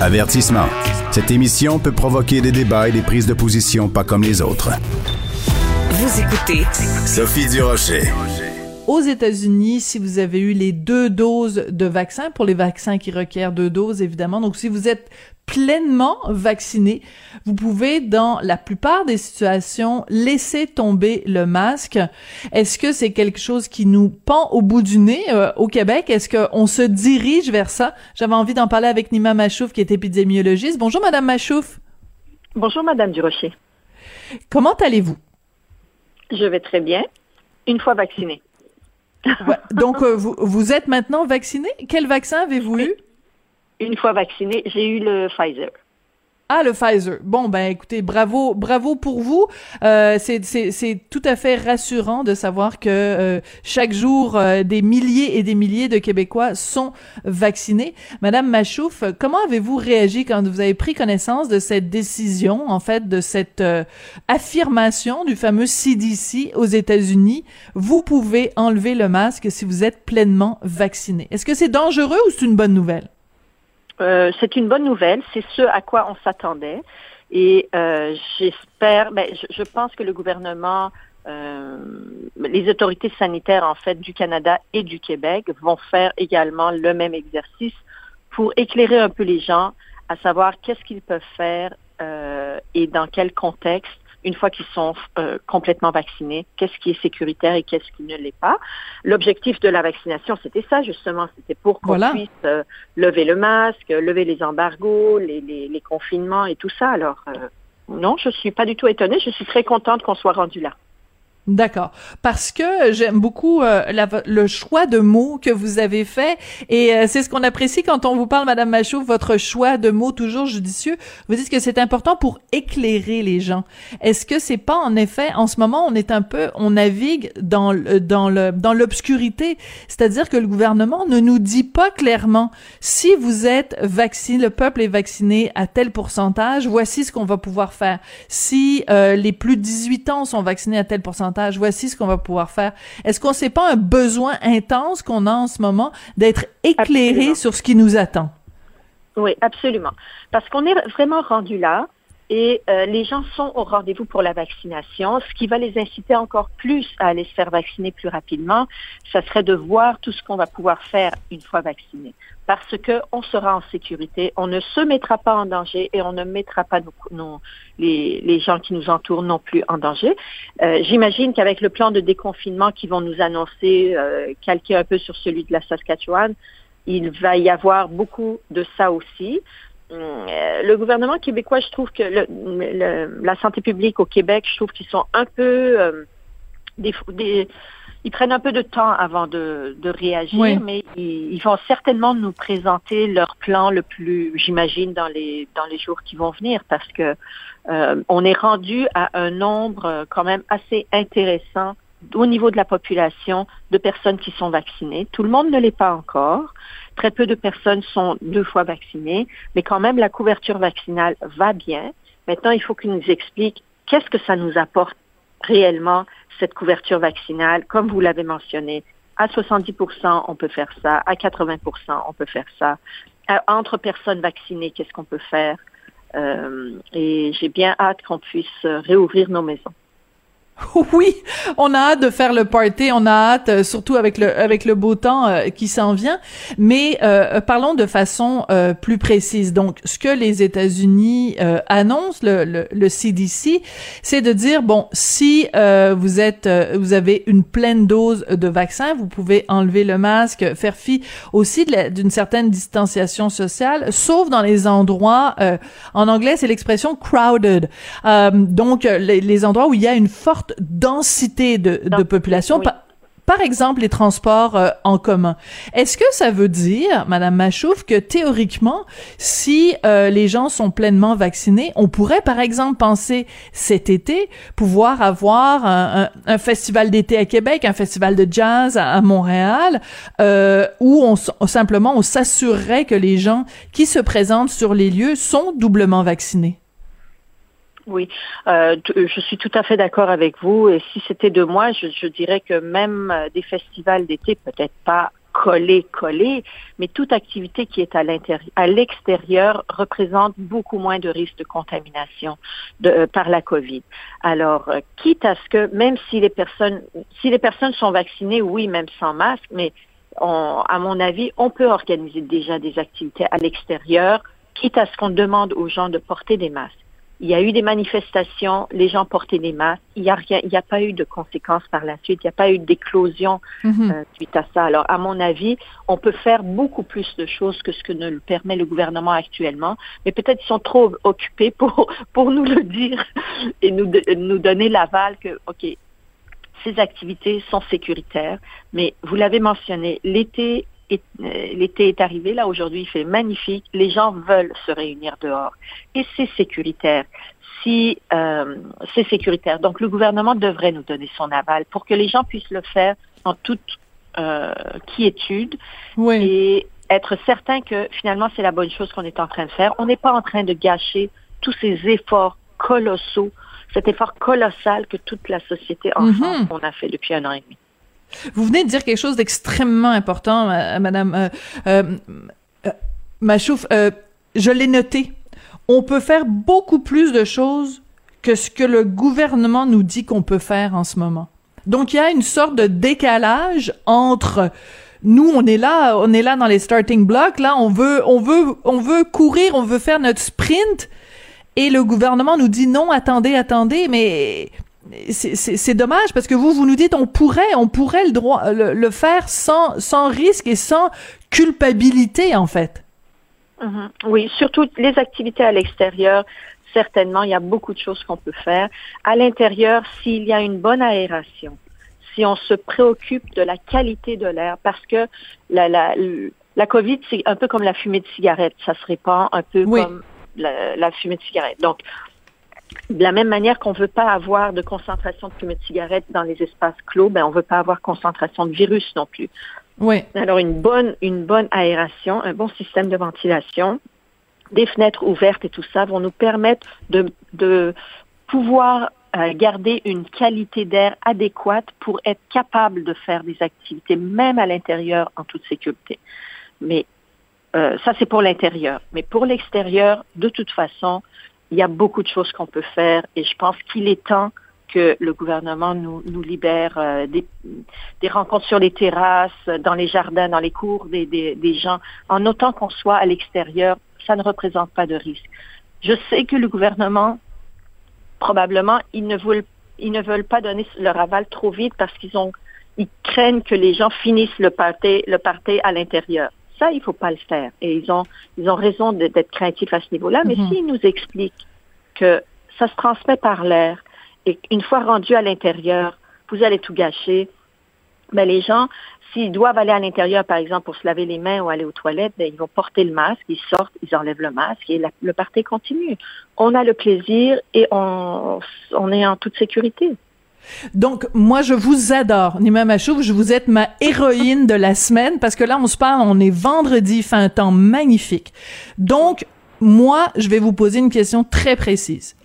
Avertissement. Cette émission peut provoquer des débats et des prises de position pas comme les autres. Vous écoutez Sophie Durocher. Aux États-Unis, si vous avez eu les deux doses de vaccin, pour les vaccins qui requièrent deux doses, évidemment, donc si vous êtes pleinement vacciné, vous pouvez, dans la plupart des situations, laisser tomber le masque. Est-ce que c'est quelque chose qui nous pend au bout du nez euh, au Québec? Est-ce qu'on se dirige vers ça? J'avais envie d'en parler avec Nima Machouf, qui est épidémiologiste. Bonjour, Madame Machouf. Bonjour, Madame Durocher. Comment allez-vous? Je vais très bien, une fois vaccinée. donc, euh, vous, vous êtes maintenant vacciné? Quel vaccin avez-vous eu? Une fois vaccinée, j'ai eu le Pfizer. Ah, le Pfizer. Bon, ben écoutez, bravo, bravo pour vous. Euh, c'est tout à fait rassurant de savoir que euh, chaque jour, euh, des milliers et des milliers de Québécois sont vaccinés. Madame Machouf, comment avez-vous réagi quand vous avez pris connaissance de cette décision, en fait, de cette euh, affirmation du fameux CDC aux États-Unis? Vous pouvez enlever le masque si vous êtes pleinement vacciné. Est-ce que c'est dangereux ou c'est une bonne nouvelle? Euh, c'est une bonne nouvelle, c'est ce à quoi on s'attendait. Et euh, j'espère, ben, je, pense que le gouvernement, euh, les autorités sanitaires en fait du Canada et du Québec vont faire également le même exercice pour éclairer un peu les gens à savoir qu'est-ce qu'ils peuvent faire et dans quel contexte une fois qu'ils sont euh, complètement vaccinés, qu'est-ce qui est sécuritaire et qu'est-ce qui ne l'est pas. L'objectif de la vaccination, c'était ça justement, c'était pour qu'on puisse euh, lever le masque, lever les embargos, les, les, les confinements et tout ça. Alors euh, non, je suis pas du tout étonnée, je suis très contente qu'on soit rendu là. D'accord. Parce que j'aime beaucoup euh, le choix de mots que vous avez fait et euh, c'est ce qu'on apprécie quand on vous parle, Madame Machouf, votre choix de mots toujours judicieux. Vous dites que c'est important pour éclairer les gens. Est-ce que c'est pas en effet, en ce moment, on est un peu, on navigue dans le, dans le, dans l'obscurité? C'est-à-dire que le gouvernement ne nous dit pas clairement si vous êtes vacciné, le peuple est vacciné à tel pourcentage, voici ce qu'on va pouvoir faire. Si euh, les plus de 18 ans sont vaccinés à tel pourcentage, voici ce qu'on va pouvoir faire. Est-ce qu'on sait pas un besoin intense qu'on a en ce moment d'être éclairé sur ce qui nous attend? Oui, absolument. Parce qu'on est vraiment rendu là et euh, les gens sont au rendez-vous pour la vaccination. Ce qui va les inciter encore plus à aller se faire vacciner plus rapidement, ça serait de voir tout ce qu'on va pouvoir faire une fois vacciné. Parce que on sera en sécurité, on ne se mettra pas en danger et on ne mettra pas les, gens qui nous entourent non plus en danger. Euh, J'imagine qu'avec le plan de déconfinement qu'ils vont nous annoncer, euh, calqué un peu sur celui de la Saskatchewan, il va y avoir beaucoup de ça aussi. Euh, le gouvernement québécois, je trouve que la santé publique au Québec, je trouve qu'ils sont un peu des, ils prennent un peu de temps avant de, de réagir, mais ils, ils, vont certainement nous présenter leur plan le plus, j'imagine, dans les dans les jours qui vont venir, parce que euh, on est rendu à un nombre quand même assez intéressant au niveau de la population de personnes qui sont vaccinées. Tout le monde ne l'est pas encore. Très peu de personnes sont deux fois vaccinées, mais quand même la couverture vaccinale va bien. Maintenant, il faut qu'ils nous expliquent qu'est-ce que ça nous apporte réellement, cette couverture vaccinale. Comme vous l'avez mentionné, à 70%, on peut faire ça. À 80%, on peut faire ça. entre personnes vaccinées, qu'est-ce qu'on peut faire? Euh, et j'ai bien hâte qu'on puisse réouvrir nos maisons. Oui, on a hâte de faire le party, on a hâte, euh, surtout avec le avec le beau temps euh, qui s'en vient. Mais euh, parlons de façon plus précise. Donc, ce que les États-Unis annoncent, le, le, le CDC, c'est de dire bon, si vous êtes, vous avez une pleine dose de vaccin, vous pouvez enlever le masque, faire fi aussi d'une certaine distanciation sociale, sauf dans les endroits, en anglais, c'est l'expression crowded. donc, les, les endroits où il y a une forte densité de, de population. Par, exemple, les transports euh, en commun. Est-ce que ça veut dire, Madame Machouf, que théoriquement, si euh, les gens sont pleinement vaccinés, on pourrait, par exemple, penser cet été pouvoir avoir un, un, festival d'été à Québec, un festival de jazz à, Montréal, euh, où on, simplement on s'assurerait que les gens qui se présentent sur les lieux sont doublement vaccinés? Oui, euh, je suis tout à fait d'accord avec vous. Et si c'était de moi, je, dirais que même euh, des festivals d'été, peut-être pas collé, collé, mais toute activité qui est à l'intérieur, à l'extérieur représente beaucoup moins de risques de contamination euh, par la COVID. Alors, euh, quitte à ce que, même si les personnes, si les personnes sont vaccinées, oui, même sans masque, mais à mon avis, on peut organiser déjà des activités à l'extérieur, quitte à ce qu'on demande aux gens de porter des masques. Il y a eu des manifestations, les gens portaient des masques. Il n'y a rien, il n'y a pas eu de conséquences par la suite. Il n'y a pas eu d'éclosion mhm. euh, suite à ça. Alors, à mon avis, on peut faire beaucoup plus de choses que ce que ne le permet le gouvernement actuellement. Mais peut-être ils sont trop occupés pour pour nous le dire et nous nous donner l'aval que ok, ces activités sont sécuritaires. Mais vous l'avez mentionné, l'été euh, l'été est arrivé, là aujourd'hui il fait magnifique, les gens veulent se réunir dehors et c'est sécuritaire. Si euh, c'est sécuritaire, donc le gouvernement devrait nous donner son aval pour que les gens puissent le faire en toute euh, quiétude et être certain que finalement c'est la bonne chose qu'on est en train de faire. On n'est pas en train de gâcher tous ces efforts colossaux, cet effort colossal que toute la société en France mm-hmm. a fait depuis un an et demi. Vous venez de dire quelque chose d'extrêmement important, Madame euh, euh, euh, Machouf. Euh, je l'ai noté. On peut faire beaucoup plus de choses que ce que le gouvernement nous dit qu'on peut faire en ce moment. Donc il y a une sorte de décalage entre nous on est là, on est là dans les starting blocks, là on veut on veut on veut courir, on veut faire notre sprint et le gouvernement nous dit non, attendez, attendez, mais c'est dommage parce que vous vous nous dites on pourrait on pourrait le droit le, faire sans sans risque et sans culpabilité en fait. Mm-hmm. Oui, surtout les activités à l'extérieur. Certainement, il y a beaucoup de choses qu'on peut faire. À l'intérieur, s'il y a une bonne aération, si on se préoccupe de la qualité de l'air, parce que la, la, la COVID, c'est un peu comme la fumée de cigarette. Ça se répand un peu comme la, la, fumée de cigarette. Donc, de la même manière qu'on ne veut pas avoir de concentration de fumée de cigarette dans les espaces clos, ben on veut pas avoir concentration de virus non plus. Oui. Alors une bonne une bonne aération, un bon système de ventilation, des fenêtres ouvertes et tout ça vont nous permettre de de pouvoir euh, garder une qualité d'air adéquate pour être capable de faire des activités même à l'intérieur en toute sécurité. Mais euh, ça c'est pour l'intérieur, mais pour l'extérieur, de toute façon, il y a beaucoup de choses qu'on peut faire et je pense qu'il est temps que le gouvernement nous, libère euh, des, rencontres sur les terrasses, dans les jardins, dans les cours des, gens, en autant qu'on soit à l'extérieur, ça ne représente pas de risque. Je sais que le gouvernement, probablement, ils ne veulent, pas donner leur aval trop vite parce qu'ils craignent que les gens finissent le party à l'intérieur ça, il faut pas le faire. Et ils ont, ils ont raison d'être craintifs à ce niveau-là. Mais mhm. s'ils nous expliquent que ça se transmet par l'air et qu'une fois rendu à l'intérieur, vous allez tout gâcher, ben les gens, s'ils doivent aller à l'intérieur, par exemple, pour se laver les mains ou aller aux toilettes, ben, ils vont porter le masque, ils sortent, ils enlèvent le masque et le party continue. On a le plaisir et on, on est en toute sécurité. Donc, moi, je vous adore, Nima Machouf. Je vous êtes ma héroïne de la semaine parce que là, on se parle, on est vendredi, fait un temps magnifique. Donc, moi, je vais vous poser une question très précise.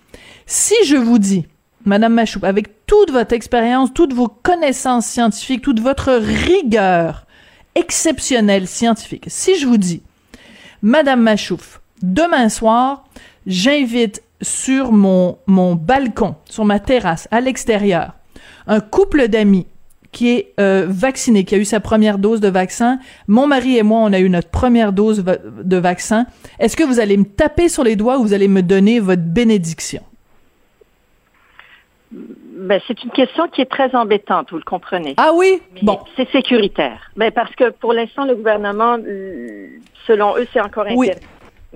Si je vous dis, Madame Machouf, avec toute votre expérience, toutes vos connaissances scientifiques, toute votre rigueur exceptionnelle scientifique, si je vous dis, Madame Machouf, demain soir, j'invite sur mon, mon balcon, sur ma terrasse, à l'extérieur, un couple d'amis qui est euh, vacciné, qui a eu sa première dose de vaccin. Mon mari et moi, on a eu notre première dose de vaccin. Est-ce que vous allez me taper sur les doigts ou vous allez me donner votre bénédiction? Ben, c'est une question qui est très embêtante, vous le comprenez. Ah oui? bon. C'est sécuritaire. Ben, parce que pour l'instant, le gouvernement, selon eux, c'est encore oui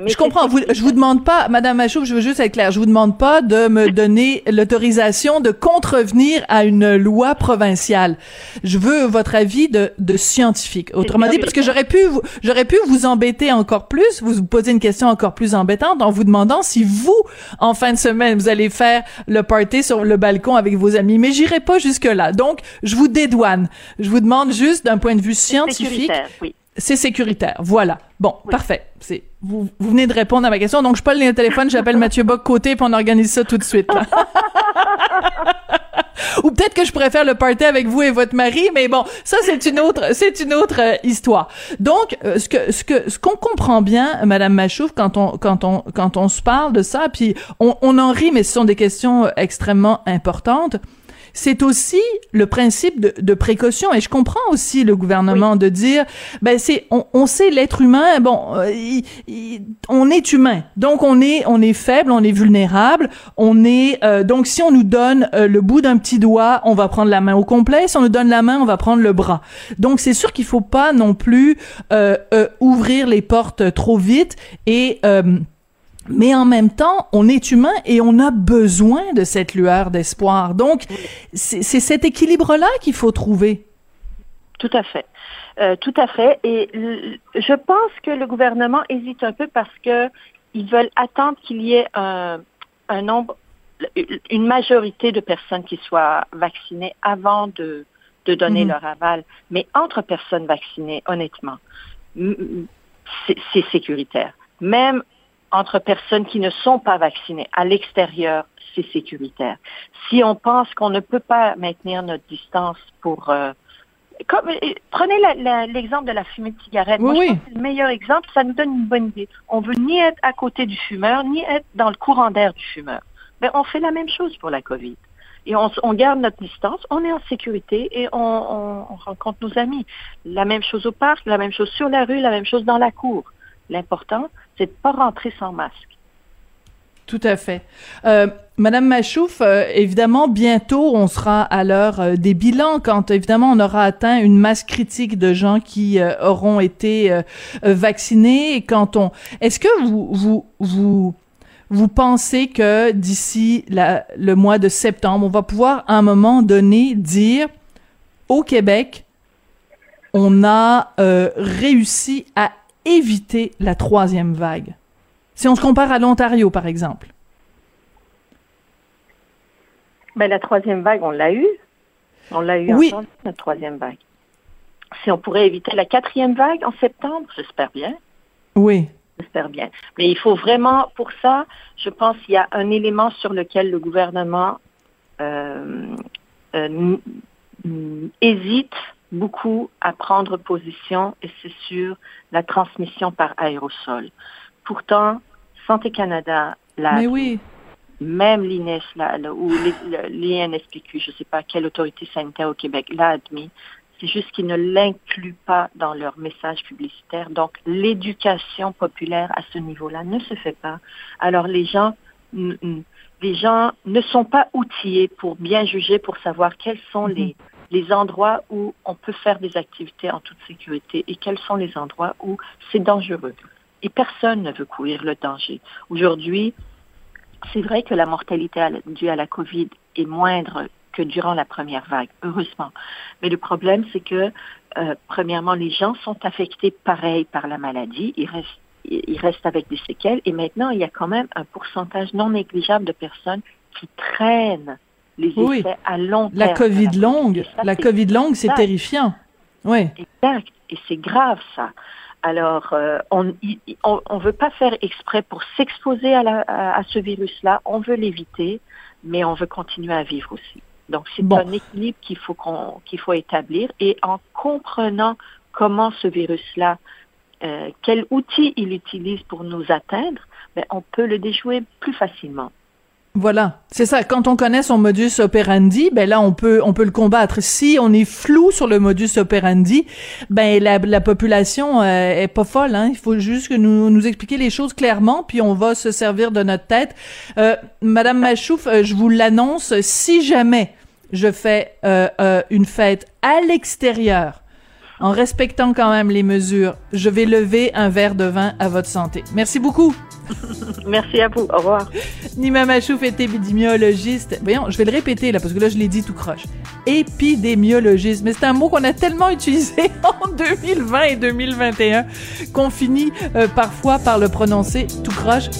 je comprends. Vous, je vous demande pas, Madame Machouf, je veux juste être claire. Je vous demande pas de me donner l'autorisation de contrevenir à une loi provinciale. Je veux votre avis de, de scientifique. Autrement dit, parce que j'aurais pu, j'aurais pu vous embêter encore plus, vous poser une question encore plus embêtante en vous demandant si vous, en fin de semaine, vous allez faire le party sur le balcon avec vos amis. Mais j'irai pas jusque là. Donc, je vous dédouane. Je vous demande juste d'un point de vue scientifique. Oui c'est sécuritaire. Voilà. Bon, parfait. C'est vous, vous venez de répondre à ma question. Donc je pas le téléphone, j'appelle Mathieu Bock côté puis on organise ça tout de suite. Ou peut-être que je pourrais faire le party avec vous et votre mari, mais bon, ça c'est une autre, c'est une autre euh, histoire. Donc, euh, ce que, ce que, ce qu'on comprend bien, Madame Machouf, quand on, quand on, quand on se parle de ça, puis on, on en rit, mais ce sont des questions extrêmement importantes c'est aussi le principe de, de, précaution. Et je comprends aussi le gouvernement de dire, ben c'est, on, on sait l'être humain, bon, euh, on est humain, donc on est, on est faible, on est vulnérable, on est, euh, donc si on nous donne euh, le bout d'un petit doigt, on va prendre la main au complet. Si on nous donne la main, on va prendre le bras. Donc c'est sûr qu'il faut pas non plus ouvrir les portes trop vite et mais en même temps, on est humain et on a besoin de cette lueur d'espoir. Donc, c'est cet équilibre-là qu'il faut trouver. Tout à fait. Euh, tout à fait. Et je pense que le gouvernement hésite un peu parce que ils veulent attendre qu'il y ait un, nombre, une majorité de personnes qui soient vaccinées avant de, de donner mhm. leur aval. Mais entre personnes vaccinées, honnêtement, c'est sécuritaire. Même entre personnes qui ne sont pas vaccinées à l'extérieur, c'est sécuritaire. Si on pense qu'on ne peut pas maintenir notre distance pour euh, comme, euh, prenez l'exemple de la fumée de cigarette. Oui, Moi, c'est le meilleur exemple. Ça nous donne une bonne idée. On veut ni être à côté du fumeur, ni être dans le courant d'air du fumeur. Mais on fait la même chose pour la COVID. Et on, on garde notre distance, on est en sécurité et on, on, on rencontre nos amis. La même chose au parc, la même chose sur la rue, la même chose dans la cour. L'important, c'est de pas rentrer sans masque. Tout à fait. Euh, Madame Machouf, euh, évidemment, bientôt, on sera à l'heure euh, des bilans quand, évidemment, on aura atteint une masse critique de gens qui auront été vaccinés. Quand on, est-ce que vous, vous, vous, vous pensez que d'ici le mois de septembre, on va pouvoir, à un moment donné, dire au Québec, on a réussi à éviter la troisième vague? Si on se compare à l'Ontario, par exemple. Ben, la troisième vague, on l'a eu. On l'a eu oui. la troisième vague. Si on pourrait éviter la quatrième vague en septembre, j'espère bien. Oui. J'espère bien. Mais il faut vraiment, pour ça, je pense qu'il y a un élément sur lequel le gouvernement euh, euh, hésite beaucoup à prendre position et c'est sur la transmission par aérosol. Pourtant, Santé Canada l'a oui. même l'INES ou l'INSPQ, je ne sais pas quelle autorité sanitaire au Québec l'a admis. C'est juste qu'ils ne l'incluent pas dans leur message publicitaire. Donc, l'éducation populaire à ce niveau-là ne se fait pas. Alors, les gens, les gens ne sont pas outillés pour bien juger, pour savoir quels sont mm-hmm. les les endroits où on peut faire des activités en toute sécurité et quels sont les endroits où c'est dangereux. Et personne ne veut courir le danger. Aujourd'hui, c'est vrai que la mortalité due à la COVID est moindre que durant la première vague, heureusement. Mais le problème, c'est que, euh, premièrement, les gens sont affectés pareil par la maladie. Ils restent, ils restent avec des séquelles. Et maintenant, il y a quand même un pourcentage non négligeable de personnes qui traînent les effets à long terme. La COVID longue, la COVID longue, c'est terrifiant. Oui. Exact. Et c'est grave, ça. Alors, euh, on ne veut pas faire exprès pour s'exposer à, à, ce virus-là. On veut l'éviter, mais on veut continuer à vivre aussi. Donc, c'est un équilibre qu'il faut, qu'il faut établir. Et en comprenant comment ce virus-là, euh, quel outil il utilise pour nous atteindre, ben, on peut le déjouer plus facilement. Voilà, c'est ça. Quand on connaît son modus operandi, ben là on peut on peut le combattre. Si on est flou sur le modus operandi, ben la, la population euh, est pas folle. Hein? Il faut juste que nous nous expliquer les choses clairement, puis on va se servir de notre tête. Euh, Madame Machouf, euh, je vous l'annonce. Si jamais je fais euh, une fête à l'extérieur, en respectant quand même les mesures, je vais lever un verre de vin à votre santé. Merci beaucoup. Merci à vous. Au revoir. Nima Machouf est épidémiologiste. Voyons, je vais le répéter là parce que là je l'ai dit tout croche. Épidémiologiste, mais c'est un mot qu'on a tellement utilisé en 2020 et 2021 qu'on finit euh, parfois par le prononcer tout croche.